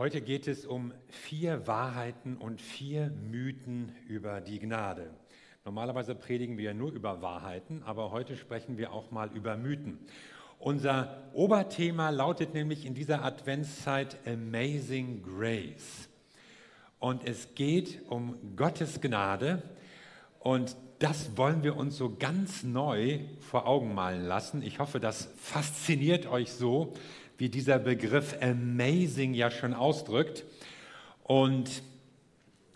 Heute geht es um vier Wahrheiten und vier Mythen über die Gnade. Normalerweise predigen wir nur über Wahrheiten, aber heute sprechen wir auch mal über Mythen. Unser Oberthema lautet nämlich in dieser Adventszeit Amazing Grace. Und es geht um Gottes Gnade und das wollen wir uns so ganz neu vor Augen malen lassen. Ich hoffe, das fasziniert euch so, wie dieser Begriff amazing ja schon ausdrückt. Und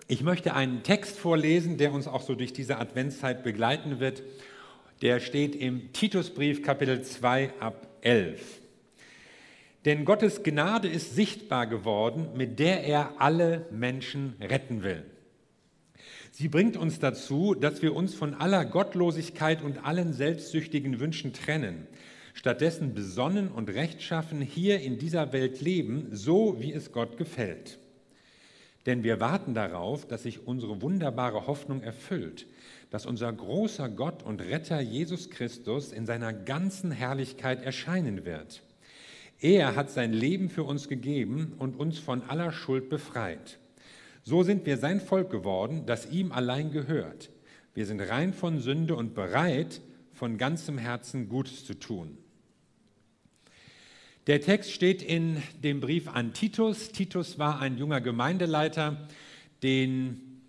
ich möchte einen Text vorlesen, der uns auch so durch diese Adventszeit begleiten wird. Der steht im Titusbrief Kapitel 2 ab 11. Denn Gottes Gnade ist sichtbar geworden, mit der er alle Menschen retten will. Sie bringt uns dazu, dass wir uns von aller Gottlosigkeit und allen selbstsüchtigen Wünschen trennen stattdessen besonnen und rechtschaffen hier in dieser Welt leben, so wie es Gott gefällt. Denn wir warten darauf, dass sich unsere wunderbare Hoffnung erfüllt, dass unser großer Gott und Retter Jesus Christus in seiner ganzen Herrlichkeit erscheinen wird. Er hat sein Leben für uns gegeben und uns von aller Schuld befreit. So sind wir sein Volk geworden, das ihm allein gehört. Wir sind rein von Sünde und bereit, von ganzem Herzen Gutes zu tun. Der Text steht in dem Brief an Titus. Titus war ein junger Gemeindeleiter, den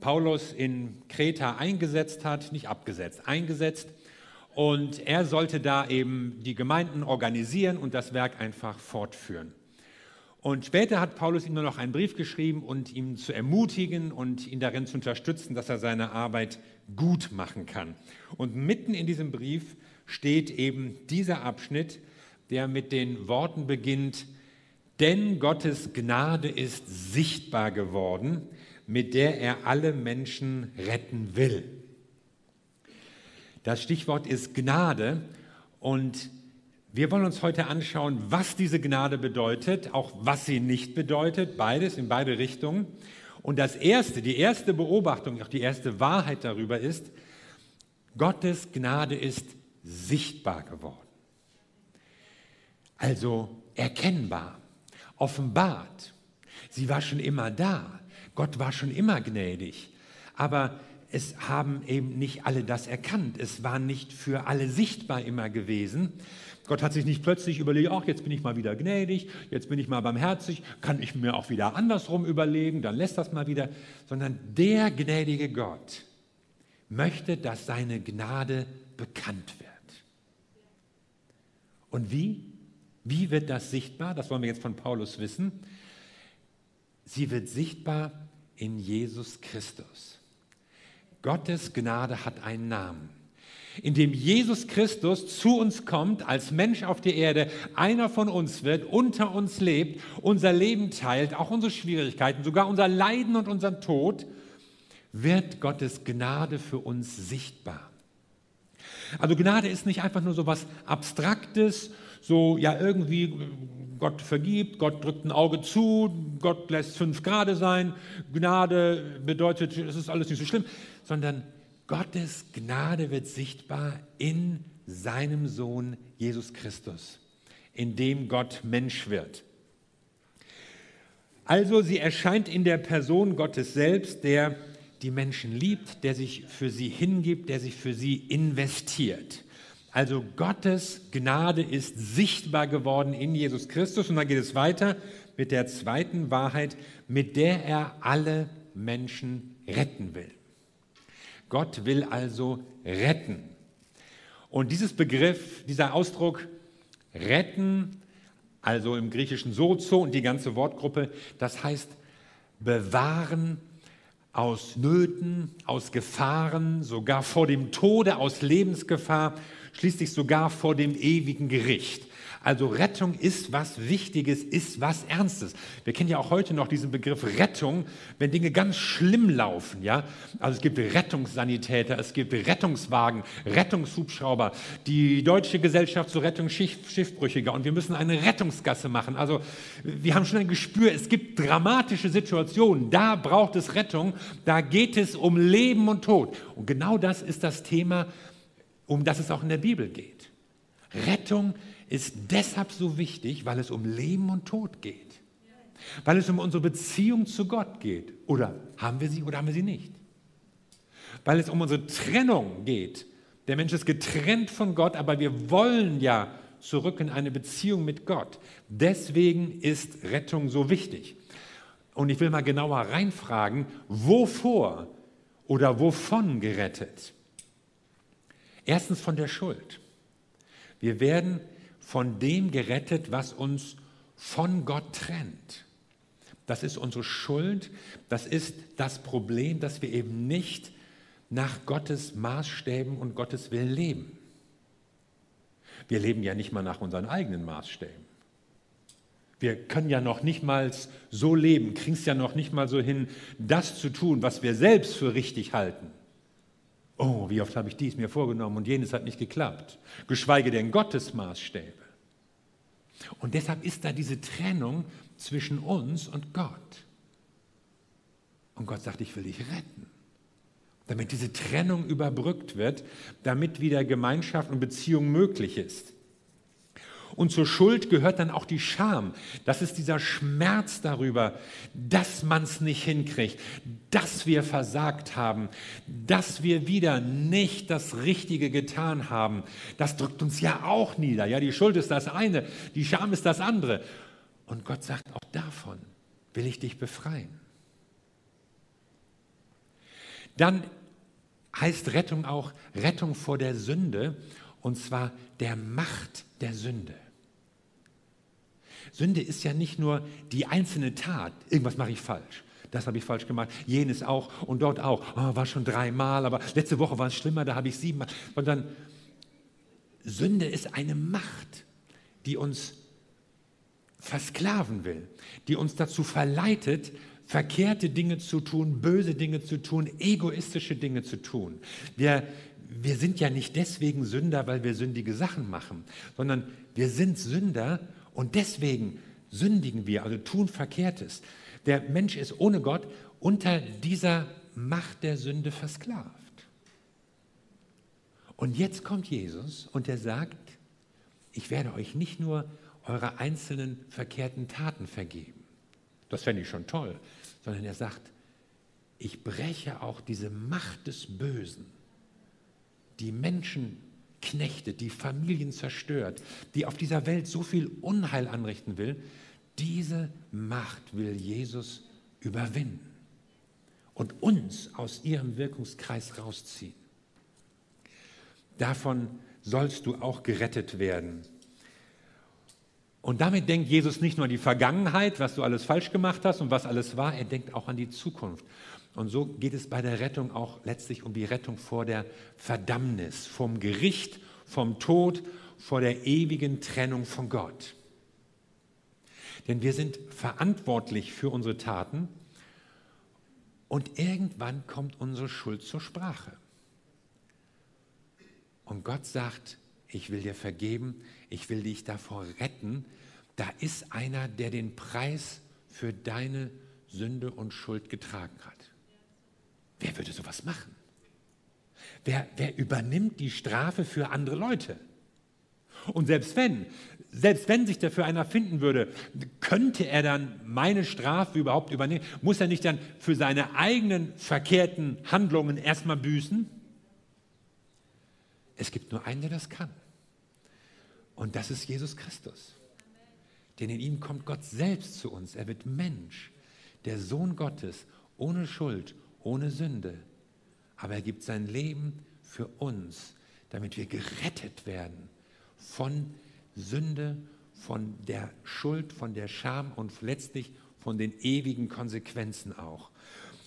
Paulus in Kreta eingesetzt hat, nicht abgesetzt, eingesetzt. Und er sollte da eben die Gemeinden organisieren und das Werk einfach fortführen. Und später hat Paulus ihm nur noch einen Brief geschrieben und ihm zu ermutigen und ihn darin zu unterstützen, dass er seine Arbeit gut machen kann. Und mitten in diesem Brief steht eben dieser Abschnitt, der mit den Worten beginnt, denn Gottes Gnade ist sichtbar geworden, mit der er alle Menschen retten will. Das Stichwort ist Gnade und wir wollen uns heute anschauen, was diese Gnade bedeutet, auch was sie nicht bedeutet, beides in beide Richtungen. Und das erste, die erste Beobachtung, auch die erste Wahrheit darüber ist, Gottes Gnade ist sichtbar geworden also erkennbar, offenbart. Sie war schon immer da. Gott war schon immer gnädig. Aber es haben eben nicht alle das erkannt. Es war nicht für alle sichtbar immer gewesen. Gott hat sich nicht plötzlich überlegt, ach, jetzt bin ich mal wieder gnädig, jetzt bin ich mal barmherzig, kann ich mir auch wieder andersrum überlegen, dann lässt das mal wieder, sondern der gnädige Gott möchte, dass seine Gnade bekannt wird. Und wie? Wie wird das sichtbar? Das wollen wir jetzt von Paulus wissen. Sie wird sichtbar in Jesus Christus. Gottes Gnade hat einen Namen. Indem Jesus Christus zu uns kommt, als Mensch auf die Erde, einer von uns wird, unter uns lebt, unser Leben teilt, auch unsere Schwierigkeiten, sogar unser Leiden und unseren Tod, wird Gottes Gnade für uns sichtbar. Also Gnade ist nicht einfach nur so was Abstraktes, so ja irgendwie Gott vergibt, Gott drückt ein Auge zu, Gott lässt fünf Grade sein, Gnade bedeutet, es ist alles nicht so schlimm, sondern Gottes Gnade wird sichtbar in seinem Sohn Jesus Christus, in dem Gott Mensch wird. Also sie erscheint in der Person Gottes selbst, der die Menschen liebt, der sich für sie hingibt, der sich für sie investiert. Also Gottes Gnade ist sichtbar geworden in Jesus Christus. Und dann geht es weiter mit der zweiten Wahrheit, mit der er alle Menschen retten will. Gott will also retten. Und dieses Begriff, dieser Ausdruck retten, also im griechischen sozo und die ganze Wortgruppe, das heißt bewahren aus Nöten, aus Gefahren, sogar vor dem Tode, aus Lebensgefahr schließlich sogar vor dem ewigen Gericht. Also Rettung ist was Wichtiges, ist was Ernstes. Wir kennen ja auch heute noch diesen Begriff Rettung, wenn Dinge ganz schlimm laufen. Ja? Also es gibt Rettungssanitäter, es gibt Rettungswagen, Rettungshubschrauber, die Deutsche Gesellschaft zur Rettung Schiffbrüchiger und wir müssen eine Rettungsgasse machen. Also wir haben schon ein Gespür, es gibt dramatische Situationen, da braucht es Rettung, da geht es um Leben und Tod. Und genau das ist das Thema um das es auch in der Bibel geht. Rettung ist deshalb so wichtig, weil es um Leben und Tod geht. Weil es um unsere Beziehung zu Gott geht. Oder haben wir sie oder haben wir sie nicht? Weil es um unsere Trennung geht. Der Mensch ist getrennt von Gott, aber wir wollen ja zurück in eine Beziehung mit Gott. Deswegen ist Rettung so wichtig. Und ich will mal genauer reinfragen, wovor oder wovon gerettet? Erstens von der Schuld. Wir werden von dem gerettet, was uns von Gott trennt. Das ist unsere Schuld, das ist das Problem, dass wir eben nicht nach Gottes Maßstäben und Gottes Willen leben. Wir leben ja nicht mal nach unseren eigenen Maßstäben. Wir können ja noch nicht mal so leben, kriegen es ja noch nicht mal so hin, das zu tun, was wir selbst für richtig halten. Oh, wie oft habe ich dies mir vorgenommen und jenes hat nicht geklappt. Geschweige denn Gottes Maßstäbe. Und deshalb ist da diese Trennung zwischen uns und Gott. Und Gott sagt, ich will dich retten. Damit diese Trennung überbrückt wird, damit wieder Gemeinschaft und Beziehung möglich ist. Und zur Schuld gehört dann auch die Scham. Das ist dieser Schmerz darüber, dass man es nicht hinkriegt, dass wir versagt haben, dass wir wieder nicht das Richtige getan haben. Das drückt uns ja auch nieder. Ja, die Schuld ist das eine, die Scham ist das andere. Und Gott sagt, auch davon will ich dich befreien. Dann heißt Rettung auch Rettung vor der Sünde, und zwar der Macht der Sünde. Sünde ist ja nicht nur die einzelne Tat, irgendwas mache ich falsch. Das habe ich falsch gemacht, jenes auch und dort auch. Oh, war schon dreimal, aber letzte Woche war es schlimmer, da habe ich siebenmal. Dann, Sünde ist eine Macht, die uns versklaven will, die uns dazu verleitet, verkehrte Dinge zu tun, böse Dinge zu tun, egoistische Dinge zu tun. Wir, wir sind ja nicht deswegen Sünder, weil wir sündige Sachen machen, sondern wir sind Sünder und deswegen sündigen wir, also tun Verkehrtes. Der Mensch ist ohne Gott unter dieser Macht der Sünde versklavt. Und jetzt kommt Jesus und er sagt, ich werde euch nicht nur eure einzelnen verkehrten Taten vergeben. Das fände ich schon toll. Sondern er sagt, ich breche auch diese Macht des Bösen, die Menschen knechtet, die Familien zerstört, die auf dieser Welt so viel Unheil anrichten will, diese Macht will Jesus überwinden und uns aus ihrem Wirkungskreis rausziehen. Davon sollst du auch gerettet werden. Und damit denkt Jesus nicht nur an die Vergangenheit, was du alles falsch gemacht hast und was alles war, er denkt auch an die Zukunft. Und so geht es bei der Rettung auch letztlich um die Rettung vor der Verdammnis, vom Gericht, vom Tod, vor der ewigen Trennung von Gott. Denn wir sind verantwortlich für unsere Taten und irgendwann kommt unsere Schuld zur Sprache. Und Gott sagt, ich will dir vergeben, ich will dich davor retten. Da ist einer, der den Preis für deine Sünde und Schuld getragen hat. Wer würde sowas machen? Wer, wer übernimmt die Strafe für andere Leute? Und selbst wenn, selbst wenn sich dafür einer finden würde, könnte er dann meine Strafe überhaupt übernehmen? Muss er nicht dann für seine eigenen verkehrten Handlungen erstmal büßen? Es gibt nur einen, der das kann. Und das ist Jesus Christus. Denn in ihm kommt Gott selbst zu uns. Er wird Mensch, der Sohn Gottes, ohne Schuld, ohne Sünde. Aber er gibt sein Leben für uns, damit wir gerettet werden von Sünde, von der Schuld, von der Scham und letztlich von den ewigen Konsequenzen auch.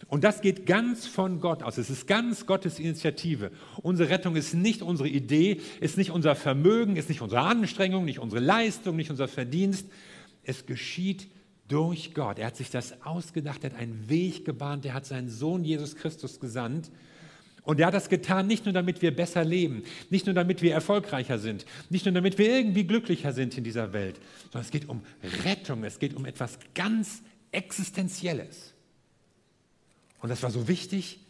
Und das geht ganz von Gott aus. Es ist ganz Gottes Initiative. Unsere Rettung ist nicht unsere Idee, ist nicht unser Vermögen, ist nicht unsere Anstrengung, nicht unsere Leistung, nicht unser Verdienst. Es geschieht durch Gott. Er hat sich das ausgedacht, er hat einen Weg gebahnt, er hat seinen Sohn Jesus Christus gesandt. Und er hat das getan, nicht nur damit wir besser leben, nicht nur damit wir erfolgreicher sind, nicht nur damit wir irgendwie glücklicher sind in dieser Welt, sondern es geht um Rettung, es geht um etwas ganz Existenzielles. Und das war so wichtig,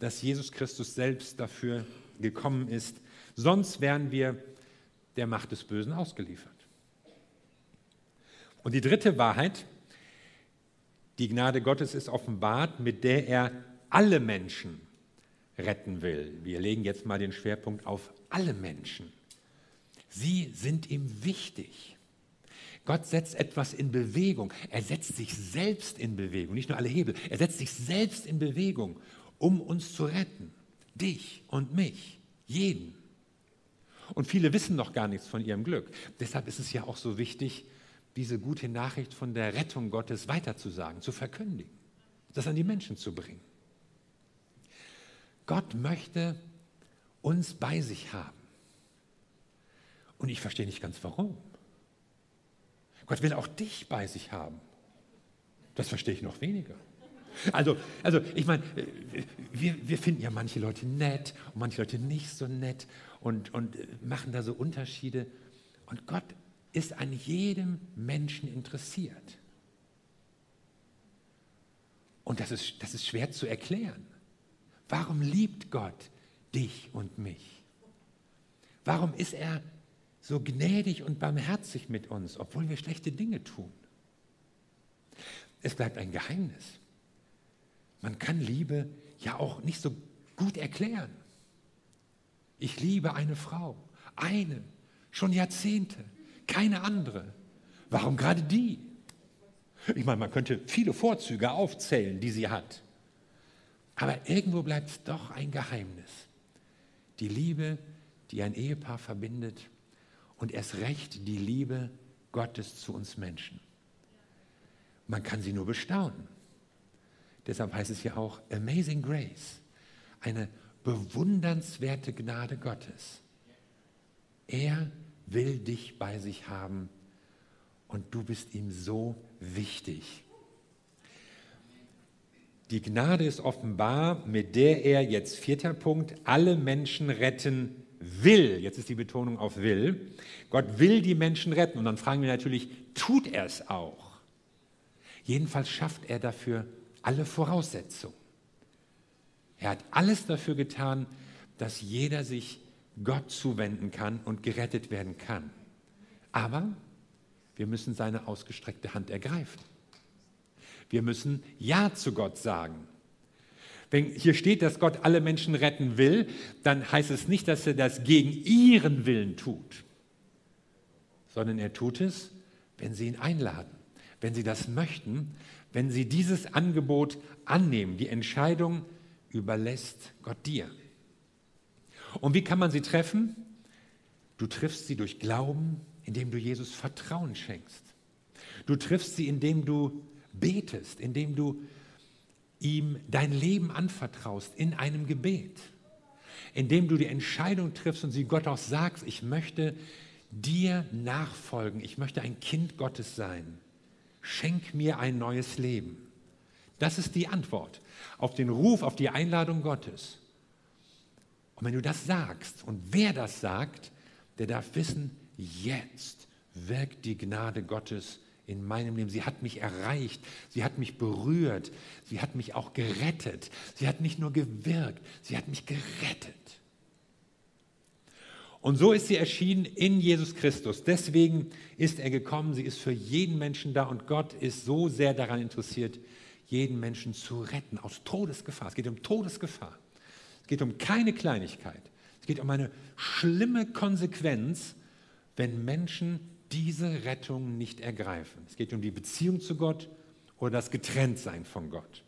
dass Jesus Christus selbst dafür gekommen ist. Sonst wären wir der Macht des Bösen ausgeliefert. Und die dritte Wahrheit, Die Gnade Gottes ist offenbart, mit der er alle Menschen retten will. Wir legen jetzt mal den Schwerpunkt auf alle Menschen. Sie sind ihm wichtig. Gott setzt etwas in Bewegung. Er setzt sich selbst in Bewegung, nicht nur alle Hebel. Er setzt sich selbst in Bewegung, um uns zu retten. Dich und mich, jeden. Und viele wissen noch gar nichts von ihrem Glück. Deshalb ist es ja auch so wichtig, diese gute Nachricht von der Rettung Gottes weiterzusagen, zu verkündigen, das an die Menschen zu bringen. Gott möchte uns bei sich haben. Und ich verstehe nicht ganz warum. Gott will auch dich bei sich haben. Das verstehe ich noch weniger. Also, also ich meine, wir, wir finden ja manche Leute nett und manche Leute nicht so nett und, und machen da so Unterschiede. Und Gott ist an jedem Menschen interessiert. Und das ist, das ist schwer zu erklären. Warum liebt Gott dich und mich? Warum ist er so gnädig und barmherzig mit uns, obwohl wir schlechte Dinge tun. Es bleibt ein Geheimnis. Man kann Liebe ja auch nicht so gut erklären. Ich liebe eine Frau, eine, schon Jahrzehnte, keine andere. Warum gerade die? Ich meine, man könnte viele Vorzüge aufzählen, die sie hat. Aber irgendwo bleibt es doch ein Geheimnis. Die Liebe, die ein Ehepaar verbindet, und erst recht die Liebe Gottes zu uns Menschen. Man kann sie nur bestaunen. Deshalb heißt es ja auch Amazing Grace, eine bewundernswerte Gnade Gottes. Er will dich bei sich haben und du bist ihm so wichtig. Die Gnade ist offenbar, mit der er, jetzt vierter Punkt, alle Menschen retten will, jetzt ist die Betonung auf will, Gott will die Menschen retten. Und dann fragen wir natürlich, tut er es auch? Jedenfalls schafft er dafür alle Voraussetzungen. Er hat alles dafür getan, dass jeder sich Gott zuwenden kann und gerettet werden kann. Aber wir müssen seine ausgestreckte Hand ergreifen. Wir müssen Ja zu Gott sagen. Wenn hier steht, dass Gott alle Menschen retten will, dann heißt es nicht, dass er das gegen ihren Willen tut, sondern er tut es, wenn sie ihn einladen, wenn sie das möchten, wenn sie dieses Angebot annehmen. Die Entscheidung überlässt Gott dir. Und wie kann man sie treffen? Du triffst sie durch Glauben, indem du Jesus Vertrauen schenkst. Du triffst sie, indem du betest, indem du ihm dein Leben anvertraust in einem Gebet, indem du die Entscheidung triffst und sie Gott auch sagst, ich möchte dir nachfolgen, ich möchte ein Kind Gottes sein, schenk mir ein neues Leben. Das ist die Antwort auf den Ruf, auf die Einladung Gottes. Und wenn du das sagst und wer das sagt, der darf wissen, jetzt wirkt die Gnade Gottes in meinem Leben. Sie hat mich erreicht, sie hat mich berührt, sie hat mich auch gerettet. Sie hat nicht nur gewirkt, sie hat mich gerettet. Und so ist sie erschienen in Jesus Christus. Deswegen ist er gekommen. Sie ist für jeden Menschen da und Gott ist so sehr daran interessiert, jeden Menschen zu retten aus Todesgefahr. Es geht um Todesgefahr. Es geht um keine Kleinigkeit. Es geht um eine schlimme Konsequenz, wenn Menschen diese Rettung nicht ergreifen. Es geht um die Beziehung zu Gott oder das Getrenntsein von Gott.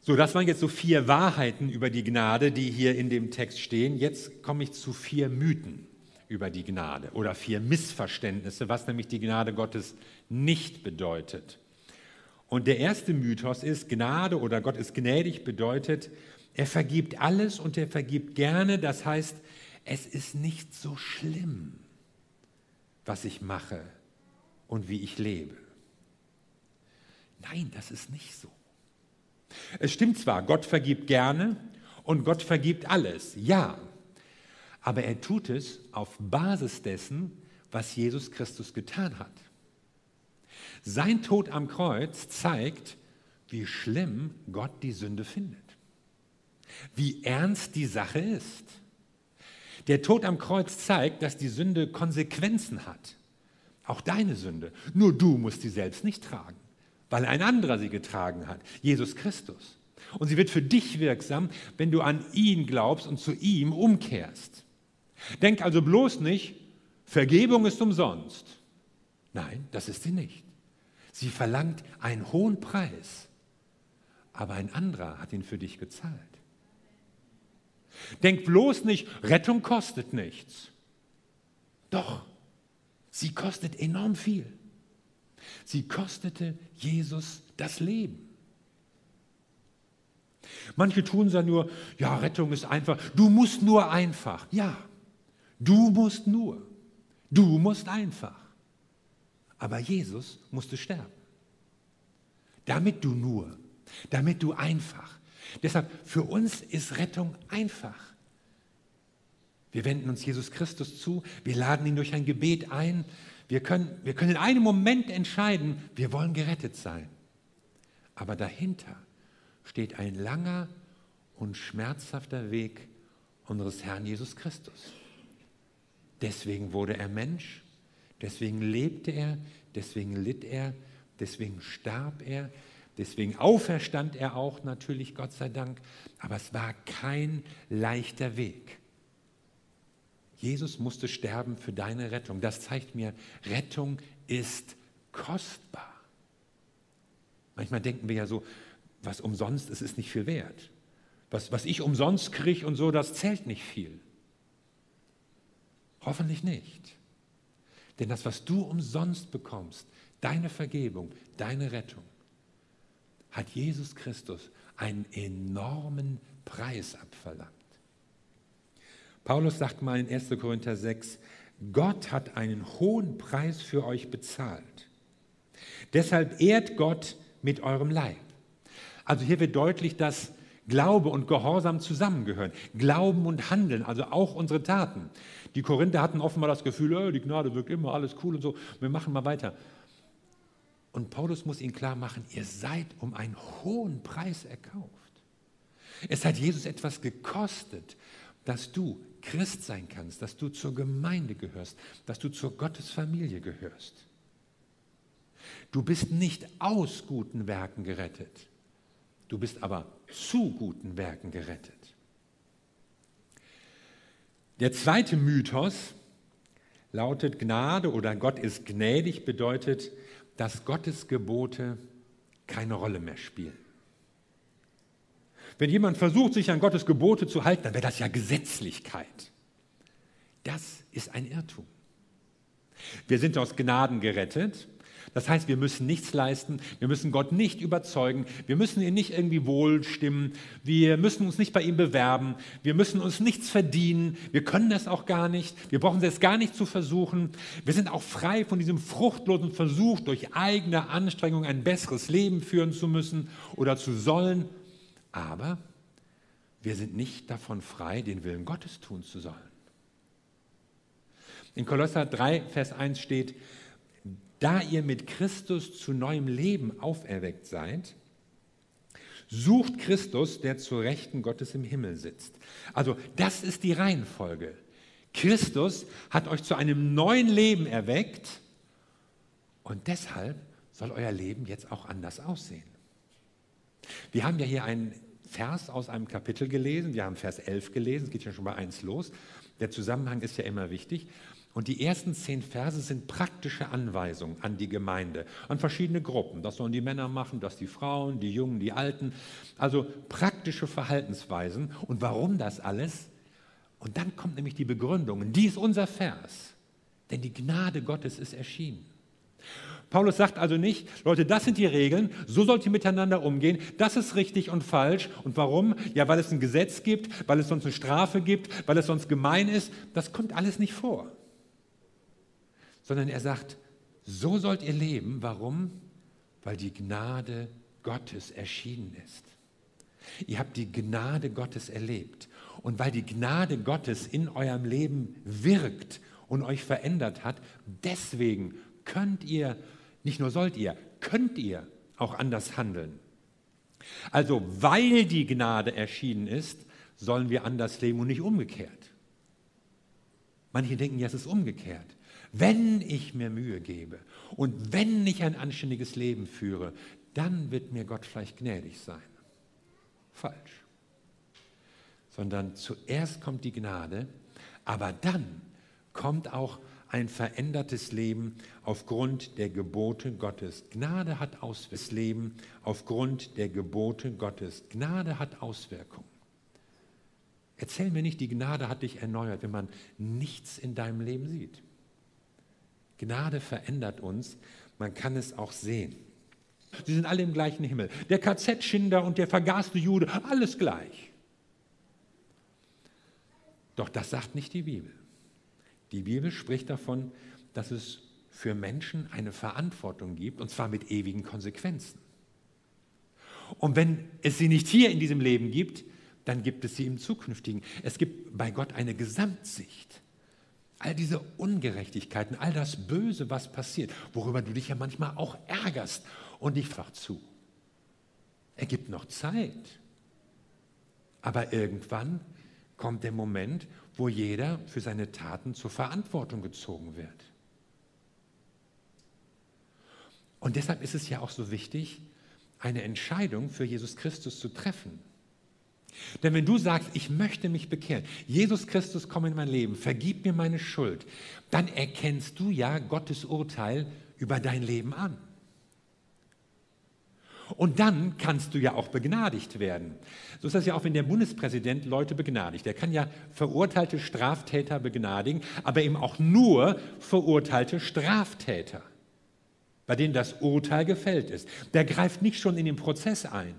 So, das waren jetzt so vier Wahrheiten über die Gnade, die hier in dem Text stehen. Jetzt komme ich zu vier Mythen über die Gnade oder vier Missverständnisse, was nämlich die Gnade Gottes nicht bedeutet. Und der erste Mythos ist, Gnade oder Gott ist gnädig bedeutet, er vergibt alles und er vergibt gerne. Das heißt, es ist nicht so schlimm, was ich mache und wie ich lebe. Nein, das ist nicht so. Es stimmt zwar, Gott vergibt gerne und Gott vergibt alles, ja, aber er tut es auf Basis dessen, was Jesus Christus getan hat. Sein Tod am Kreuz zeigt, wie schlimm Gott die Sünde findet, wie ernst die Sache ist. Der Tod am Kreuz zeigt, dass die Sünde Konsequenzen hat, auch deine Sünde. Nur du musst sie selbst nicht tragen, weil ein anderer sie getragen hat, Jesus Christus. Und sie wird für dich wirksam, wenn du an ihn glaubst und zu ihm umkehrst. Denk also bloß nicht, Vergebung ist umsonst. Nein, das ist sie nicht. Sie verlangt einen hohen Preis, aber ein anderer hat ihn für dich gezahlt. Denk bloß nicht, Rettung kostet nichts. Doch, sie kostet enorm viel. Sie kostete Jesus das Leben. Manche tun es ja nur, ja, Rettung ist einfach, du musst nur einfach. Ja, du musst nur. Du musst einfach. Aber Jesus musste sterben. Damit du nur, damit du einfach. Deshalb, für uns ist Rettung einfach. Wir wenden uns Jesus Christus zu, wir laden ihn durch ein Gebet ein. Wir können, wir können in einem Moment entscheiden, wir wollen gerettet sein. Aber dahinter steht ein langer und schmerzhafter Weg unseres Herrn Jesus Christus. Deswegen wurde er Mensch, deswegen lebte er, deswegen litt er, deswegen starb er, deswegen auferstand er auch natürlich, Gott sei Dank. Aber es war kein leichter Weg. Jesus musste sterben für deine Rettung. Das zeigt mir, Rettung ist kostbar. Manchmal denken wir ja so, was umsonst ist, ist nicht viel wert. Was, was ich umsonst kriege und so, das zählt nicht viel. Hoffentlich nicht. Denn das, was du umsonst bekommst, deine Vergebung, deine Rettung, hat Jesus Christus einen enormen Preis abverlangt. Paulus sagt mal in 1. Korinther 6, Gott hat einen hohen Preis für euch bezahlt. Deshalb ehrt Gott mit eurem Leib. Also hier wird deutlich, dass Glaube und Gehorsam zusammengehören. Glauben und Handeln, also auch unsere Taten. Die Korinther hatten offenbar das Gefühl, oh, die Gnade wirkt immer, alles cool und so, wir machen mal weiter. Und Paulus muss ihnen klar machen, ihr seid um einen hohen Preis erkauft. Es hat Jesus etwas gekostet, dass du Christ sein kannst, dass du zur Gemeinde gehörst, dass du zur Gottesfamilie gehörst. Du bist nicht aus guten Werken gerettet. Du bist aber zu guten Werken gerettet. Der zweite Mythos lautet Gnade oder Gott ist gnädig bedeutet, dass Gottes Gebote keine Rolle mehr spielen. Wenn jemand versucht, sich an Gottes Gebote zu halten, dann wäre das ja Gesetzlichkeit. Das ist ein Irrtum. Wir sind aus Gnaden gerettet das heißt, wir müssen nichts leisten, wir müssen Gott nicht überzeugen, wir müssen ihn nicht irgendwie wohlstimmen, wir müssen uns nicht bei ihm bewerben, wir müssen uns nichts verdienen, wir können das auch gar nicht, wir brauchen es gar nicht zu versuchen. Wir sind auch frei von diesem fruchtlosen Versuch, durch eigene Anstrengung ein besseres Leben führen zu müssen oder zu sollen. Aber wir sind nicht davon frei, den Willen Gottes tun zu sollen. In Kolosser 3, Vers 1 steht, da ihr mit Christus zu neuem Leben auferweckt seid, sucht Christus, der zur Rechten Gottes im Himmel sitzt. Also das ist die Reihenfolge. Christus hat euch zu einem neuen Leben erweckt und deshalb soll euer Leben jetzt auch anders aussehen. Wir haben ja hier einen Vers aus einem Kapitel gelesen, wir haben Vers 11 gelesen, es geht ja schon bei 1 los. Der Zusammenhang ist ja immer wichtig. Und die ersten zehn Verse sind praktische Anweisungen an die Gemeinde, an verschiedene Gruppen. Das sollen die Männer machen, das die Frauen, die Jungen, die Alten. Also praktische Verhaltensweisen. Und warum das alles? Und dann kommt nämlich die Begründung. Die ist unser Vers. Denn die Gnade Gottes ist erschienen. Paulus sagt also nicht, Leute, das sind die Regeln, so sollt ihr miteinander umgehen, das ist richtig und falsch. Und warum? Ja, weil es ein Gesetz gibt, weil es sonst eine Strafe gibt, weil es sonst gemein ist. Das kommt alles nicht vor sondern er sagt, so sollt ihr leben. Warum? Weil die Gnade Gottes erschienen ist. Ihr habt die Gnade Gottes erlebt. Und weil die Gnade Gottes in eurem Leben wirkt und euch verändert hat, deswegen könnt ihr, nicht nur sollt ihr, könnt ihr auch anders handeln. Also weil die Gnade erschienen ist, sollen wir anders leben und nicht umgekehrt. Manche denken, ja, es ist umgekehrt wenn ich mir Mühe gebe und wenn ich ein anständiges Leben führe, dann wird mir Gott vielleicht gnädig sein. Falsch. Sondern zuerst kommt die Gnade, aber dann kommt auch ein verändertes Leben aufgrund der Gebote Gottes. Gnade hat Auswirkungen. Leben aufgrund der Gebote Gottes. Gnade hat Auswirkungen. Erzähl mir nicht, die Gnade hat dich erneuert, wenn man nichts in deinem Leben sieht. Gnade verändert uns, man kann es auch sehen. Sie sind alle im gleichen Himmel. Der KZ-Schinder und der vergaßte Jude, alles gleich. Doch das sagt nicht die Bibel. Die Bibel spricht davon, dass es für Menschen eine Verantwortung gibt, und zwar mit ewigen Konsequenzen. Und wenn es sie nicht hier in diesem Leben gibt, dann gibt es sie im zukünftigen. Es gibt bei Gott eine Gesamtsicht. All diese Ungerechtigkeiten, all das Böse, was passiert, worüber du dich ja manchmal auch ärgerst und dich fragt zu. Er gibt noch Zeit. Aber irgendwann kommt der Moment, wo jeder für seine Taten zur Verantwortung gezogen wird. Und deshalb ist es ja auch so wichtig, eine Entscheidung für Jesus Christus zu treffen. Denn wenn du sagst, ich möchte mich bekehren, Jesus Christus, komm in mein Leben, vergib mir meine Schuld, dann erkennst du ja Gottes Urteil über dein Leben an. Und dann kannst du ja auch begnadigt werden. So ist das ja auch, wenn der Bundespräsident Leute begnadigt. Der kann ja verurteilte Straftäter begnadigen, aber eben auch nur verurteilte Straftäter, bei denen das Urteil gefällt ist. Der greift nicht schon in den Prozess ein.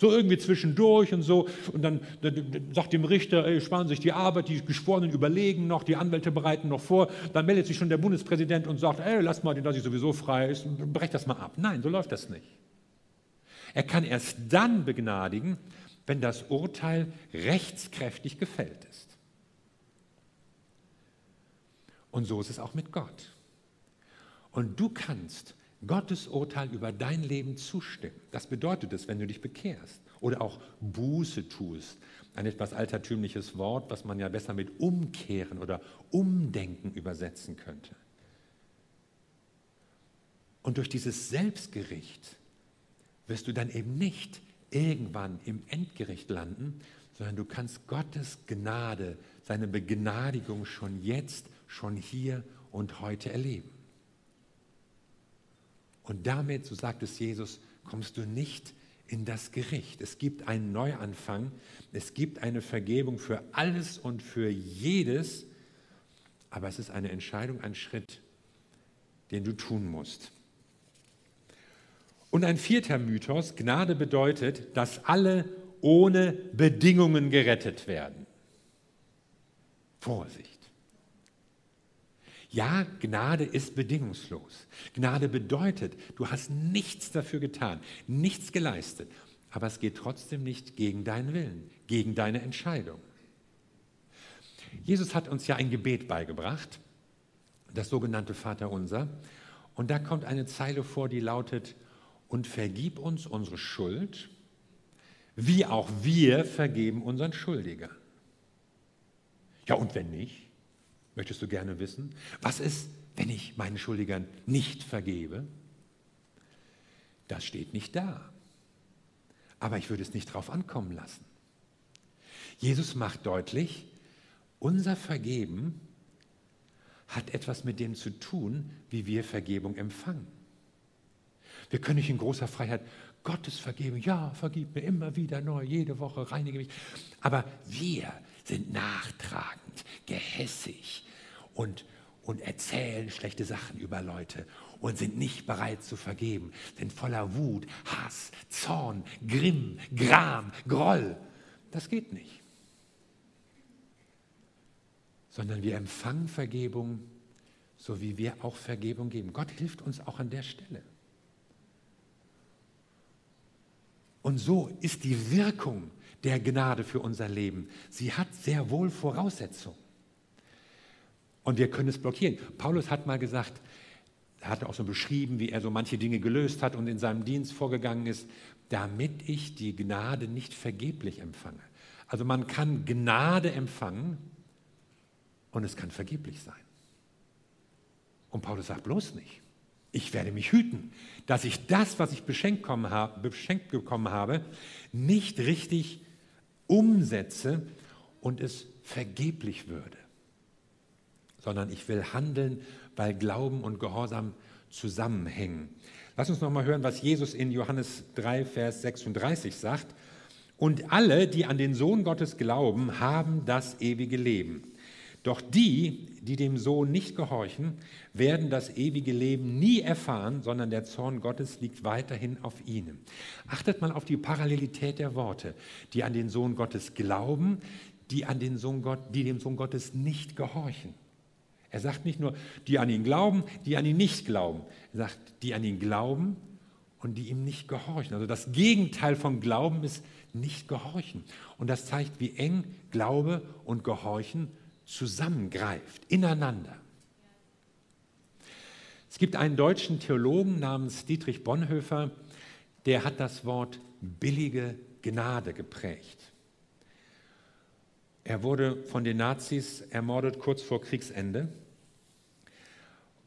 So irgendwie zwischendurch und so. Und dann, dann sagt dem Richter, ey, sparen sich die Arbeit, die Geschworenen überlegen noch, die Anwälte bereiten noch vor. Dann meldet sich schon der Bundespräsident und sagt, ey, lass mal den, dass ich sowieso frei ist, brech das mal ab. Nein, so läuft das nicht. Er kann erst dann begnadigen, wenn das Urteil rechtskräftig gefällt ist. Und so ist es auch mit Gott. Und du kannst Gottes Urteil über dein Leben zustimmen. Das bedeutet es, wenn du dich bekehrst oder auch Buße tust. Ein etwas altertümliches Wort, was man ja besser mit umkehren oder umdenken übersetzen könnte. Und durch dieses Selbstgericht wirst du dann eben nicht irgendwann im Endgericht landen, sondern du kannst Gottes Gnade, seine Begnadigung schon jetzt, schon hier und heute erleben. Und damit, so sagt es Jesus, kommst du nicht in das Gericht. Es gibt einen Neuanfang, es gibt eine Vergebung für alles und für jedes, aber es ist eine Entscheidung, ein Schritt, den du tun musst. Und ein vierter Mythos, Gnade bedeutet, dass alle ohne Bedingungen gerettet werden. Vorsicht. Ja, Gnade ist bedingungslos. Gnade bedeutet, du hast nichts dafür getan, nichts geleistet, aber es geht trotzdem nicht gegen deinen Willen, gegen deine Entscheidung. Jesus hat uns ja ein Gebet beigebracht, das sogenannte Vaterunser, und da kommt eine Zeile vor, die lautet, und vergib uns unsere Schuld, wie auch wir vergeben unseren Schuldigern. Ja, und wenn nicht, möchtest du gerne wissen, was ist, wenn ich meinen Schuldigern nicht vergebe? Das steht nicht da. Aber ich würde es nicht drauf ankommen lassen. Jesus macht deutlich, unser Vergeben hat etwas mit dem zu tun, wie wir Vergebung empfangen. Wir können nicht in großer Freiheit Gottes vergeben. Ja, vergib mir immer wieder neu, jede Woche reinige mich. Aber wir sind nachtragend, gehässig und, und erzählen schlechte Sachen über Leute und sind nicht bereit zu vergeben, sind voller Wut, Hass, Zorn, Grimm, Gram, Groll. Das geht nicht. Sondern wir empfangen Vergebung, so wie wir auch Vergebung geben. Gott hilft uns auch an der Stelle. Und so ist die Wirkung der Gnade für unser Leben. Sie hat sehr wohl Voraussetzungen. Und wir können es blockieren. Paulus hat mal gesagt, er hat auch so beschrieben, wie er so manche Dinge gelöst hat und in seinem Dienst vorgegangen ist, damit ich die Gnade nicht vergeblich empfange. Also man kann Gnade empfangen und es kann vergeblich sein. Und Paulus sagt bloß nicht. Ich werde mich hüten, dass ich das, was ich beschenkt bekommen habe, beschenkt bekommen habe nicht richtig umsetze und es vergeblich würde, sondern ich will handeln, weil Glauben und Gehorsam zusammenhängen. Lass uns noch mal hören, was Jesus in Johannes 3, Vers 36 sagt. Und alle, die an den Sohn Gottes glauben, haben das ewige Leben. Doch die, die dem Sohn nicht gehorchen, werden das ewige Leben nie erfahren, sondern der Zorn Gottes liegt weiterhin auf ihnen. Achtet mal auf die Parallelität der Worte. Die an den Sohn Gottes glauben, die, an den Sohn Gott, die dem Sohn Gottes nicht gehorchen. Er sagt nicht nur, die an ihn glauben, die an ihn nicht glauben. Er sagt, die an ihn glauben und die ihm nicht gehorchen. Also das Gegenteil von Glauben ist nicht gehorchen. Und das zeigt, wie eng Glaube und Gehorchen zusammengreift, ineinander. Es gibt einen deutschen Theologen namens Dietrich Bonhoeffer, der hat das Wort billige Gnade geprägt. Er wurde von den Nazis ermordet kurz vor Kriegsende.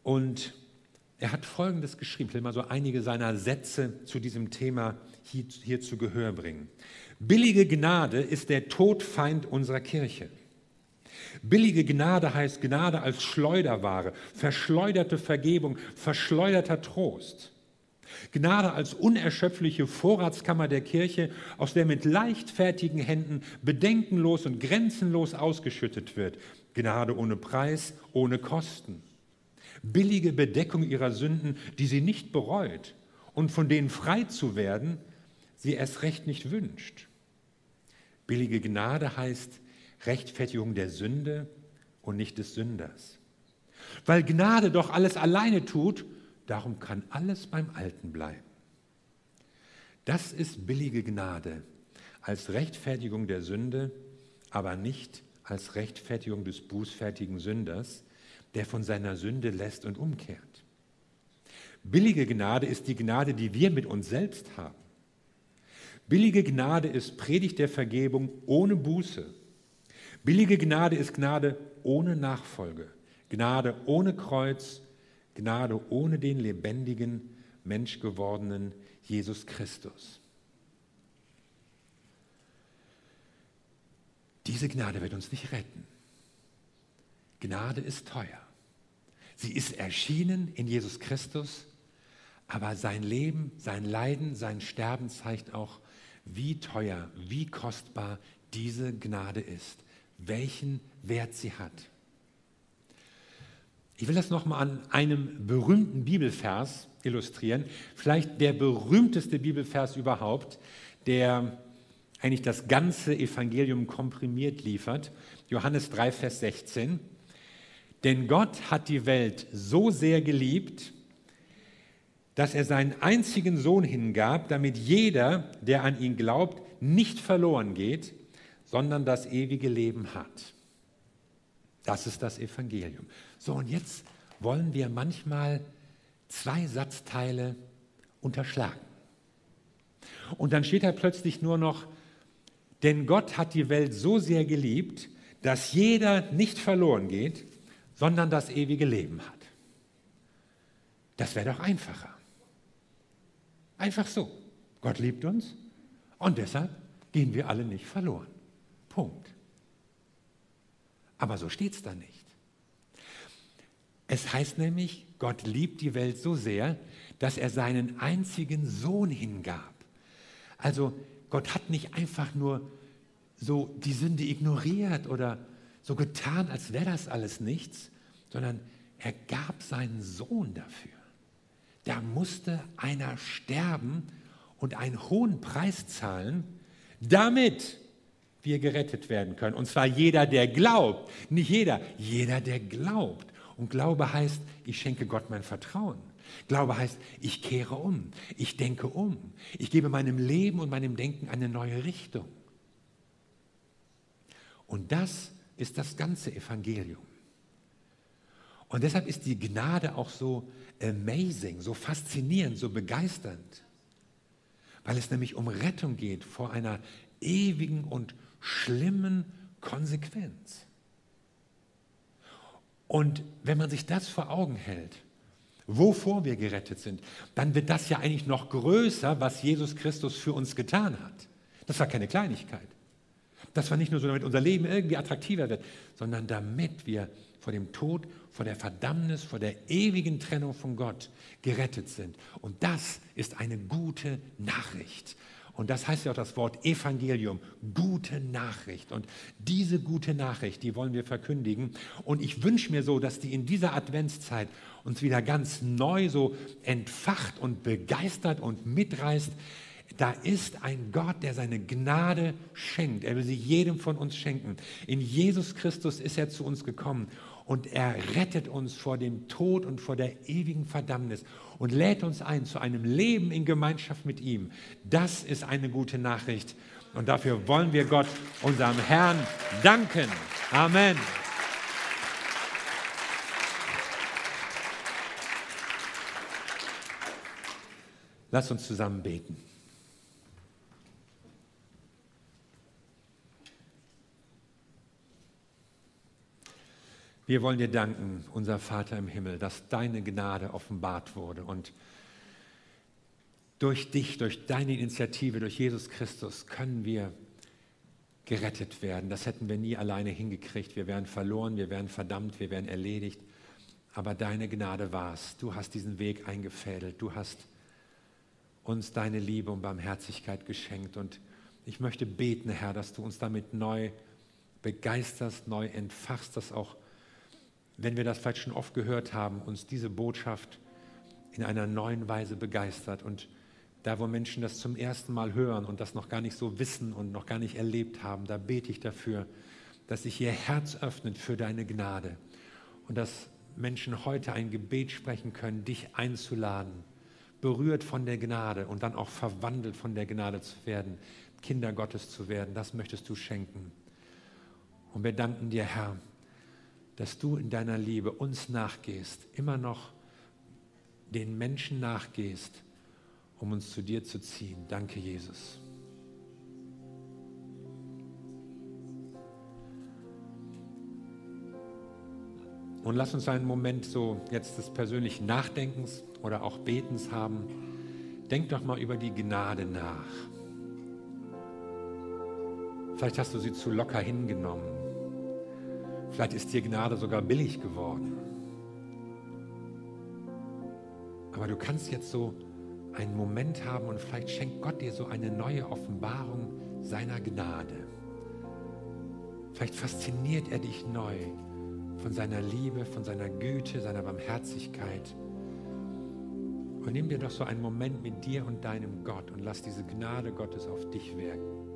Und er hat Folgendes geschrieben. Ich will mal so einige seiner Sätze zu diesem Thema hier, hier zu Gehör bringen. Billige Gnade ist der Todfeind unserer Kirche. Billige Gnade heißt Gnade als Schleuderware, verschleuderte Vergebung, verschleuderter Trost. Gnade als unerschöpfliche Vorratskammer der Kirche, aus der mit leichtfertigen Händen bedenkenlos und grenzenlos ausgeschüttet wird. Gnade ohne Preis, ohne Kosten. Billige Bedeckung ihrer Sünden, die sie nicht bereut und von denen frei zu werden, sie erst recht nicht wünscht. Billige Gnade heißt Rechtfertigung der Sünde und nicht des Sünders. Weil Gnade doch alles alleine tut, darum kann alles beim Alten bleiben. Das ist billige Gnade als Rechtfertigung der Sünde, aber nicht als Rechtfertigung des bußfertigen Sünders, der von seiner Sünde lässt und umkehrt. Billige Gnade ist die Gnade, die wir mit uns selbst haben. Billige Gnade ist Predigt der Vergebung ohne Buße Billige Gnade ist Gnade ohne Nachfolge, Gnade ohne Kreuz, Gnade ohne den lebendigen, menschgewordenen Jesus Christus. Diese Gnade wird uns nicht retten. Gnade ist teuer. Sie ist erschienen in Jesus Christus, aber sein Leben, sein Leiden, sein Sterben zeigt auch, wie teuer, wie kostbar diese Gnade ist welchen Wert sie hat. Ich will das nochmal an einem berühmten Bibelvers illustrieren, vielleicht der berühmteste Bibelvers überhaupt, der eigentlich das ganze Evangelium komprimiert liefert. Johannes 3, Vers 16. Denn Gott hat die Welt so sehr geliebt, dass er seinen einzigen Sohn hingab, damit jeder, der an ihn glaubt, nicht verloren geht, sondern das ewige Leben hat. Das ist das Evangelium. So, und jetzt wollen wir manchmal zwei Satzteile unterschlagen. Und dann steht da plötzlich nur noch, denn Gott hat die Welt so sehr geliebt, dass jeder nicht verloren geht, sondern das ewige Leben hat. Das wäre doch einfacher. Einfach so. Gott liebt uns und deshalb gehen wir alle nicht verloren. Punkt. Aber so steht es da nicht. Es heißt nämlich, Gott liebt die Welt so sehr, dass er seinen einzigen Sohn hingab. Also Gott hat nicht einfach nur so die Sünde ignoriert oder so getan, als wäre das alles nichts, sondern er gab seinen Sohn dafür. Da musste einer sterben und einen hohen Preis zahlen, damit wir gerettet werden können. Und zwar jeder, der glaubt. Nicht jeder, jeder, der glaubt. Und Glaube heißt, ich schenke Gott mein Vertrauen. Glaube heißt, ich kehre um, ich denke um, ich gebe meinem Leben und meinem Denken eine neue Richtung. Und das ist das ganze Evangelium. Und deshalb ist die Gnade auch so amazing, so faszinierend, so begeisternd, weil es nämlich um Rettung geht vor einer ewigen und schlimmen Konsequenz. Und wenn man sich das vor Augen hält, wovor wir gerettet sind, dann wird das ja eigentlich noch größer, was Jesus Christus für uns getan hat. Das war keine Kleinigkeit. Das war nicht nur so, damit unser Leben irgendwie attraktiver wird, sondern damit wir vor dem Tod, vor der Verdammnis, vor der ewigen Trennung von Gott gerettet sind. Und das ist eine gute Nachricht. Und das heißt ja auch das Wort Evangelium, gute Nachricht. Und diese gute Nachricht, die wollen wir verkündigen. Und ich wünsche mir so, dass die in dieser Adventszeit uns wieder ganz neu so entfacht und begeistert und mitreißt. Da ist ein Gott, der seine Gnade schenkt. Er will sie jedem von uns schenken. In Jesus Christus ist er zu uns gekommen und er rettet uns vor dem Tod und vor der ewigen Verdammnis und lädt uns ein zu einem Leben in Gemeinschaft mit ihm. Das ist eine gute Nachricht und dafür wollen wir Gott, unserem Herrn, danken. Amen. Lass uns zusammen beten. Wir wollen dir danken, unser Vater im Himmel, dass deine Gnade offenbart wurde und durch dich, durch deine Initiative, durch Jesus Christus können wir gerettet werden. Das hätten wir nie alleine hingekriegt. Wir wären verloren, wir wären verdammt, wir wären erledigt. Aber deine Gnade war es. Du hast diesen Weg eingefädelt. Du hast uns deine Liebe und Barmherzigkeit geschenkt. Und ich möchte beten, Herr, dass du uns damit neu begeisterst, neu entfachst, dass auch wenn wir das vielleicht schon oft gehört haben, uns diese Botschaft in einer neuen Weise begeistert. Und da, wo Menschen das zum ersten Mal hören und das noch gar nicht so wissen und noch gar nicht erlebt haben, da bete ich dafür, dass sich ihr Herz öffnet für deine Gnade und dass Menschen heute ein Gebet sprechen können, dich einzuladen, berührt von der Gnade und dann auch verwandelt von der Gnade zu werden, Kinder Gottes zu werden. Das möchtest du schenken. Und wir danken dir, Herr, dass du in deiner Liebe uns nachgehst, immer noch den Menschen nachgehst, um uns zu dir zu ziehen. Danke, Jesus. Und lass uns einen Moment so jetzt des persönlichen Nachdenkens oder auch Betens haben. Denk doch mal über die Gnade nach. Vielleicht hast du sie zu locker hingenommen. Vielleicht ist dir Gnade sogar billig geworden. Aber du kannst jetzt so einen Moment haben und vielleicht schenkt Gott dir so eine neue Offenbarung seiner Gnade. Vielleicht fasziniert er dich neu von seiner Liebe, von seiner Güte, seiner Barmherzigkeit. Und nimm dir doch so einen Moment mit dir und deinem Gott und lass diese Gnade Gottes auf dich wirken.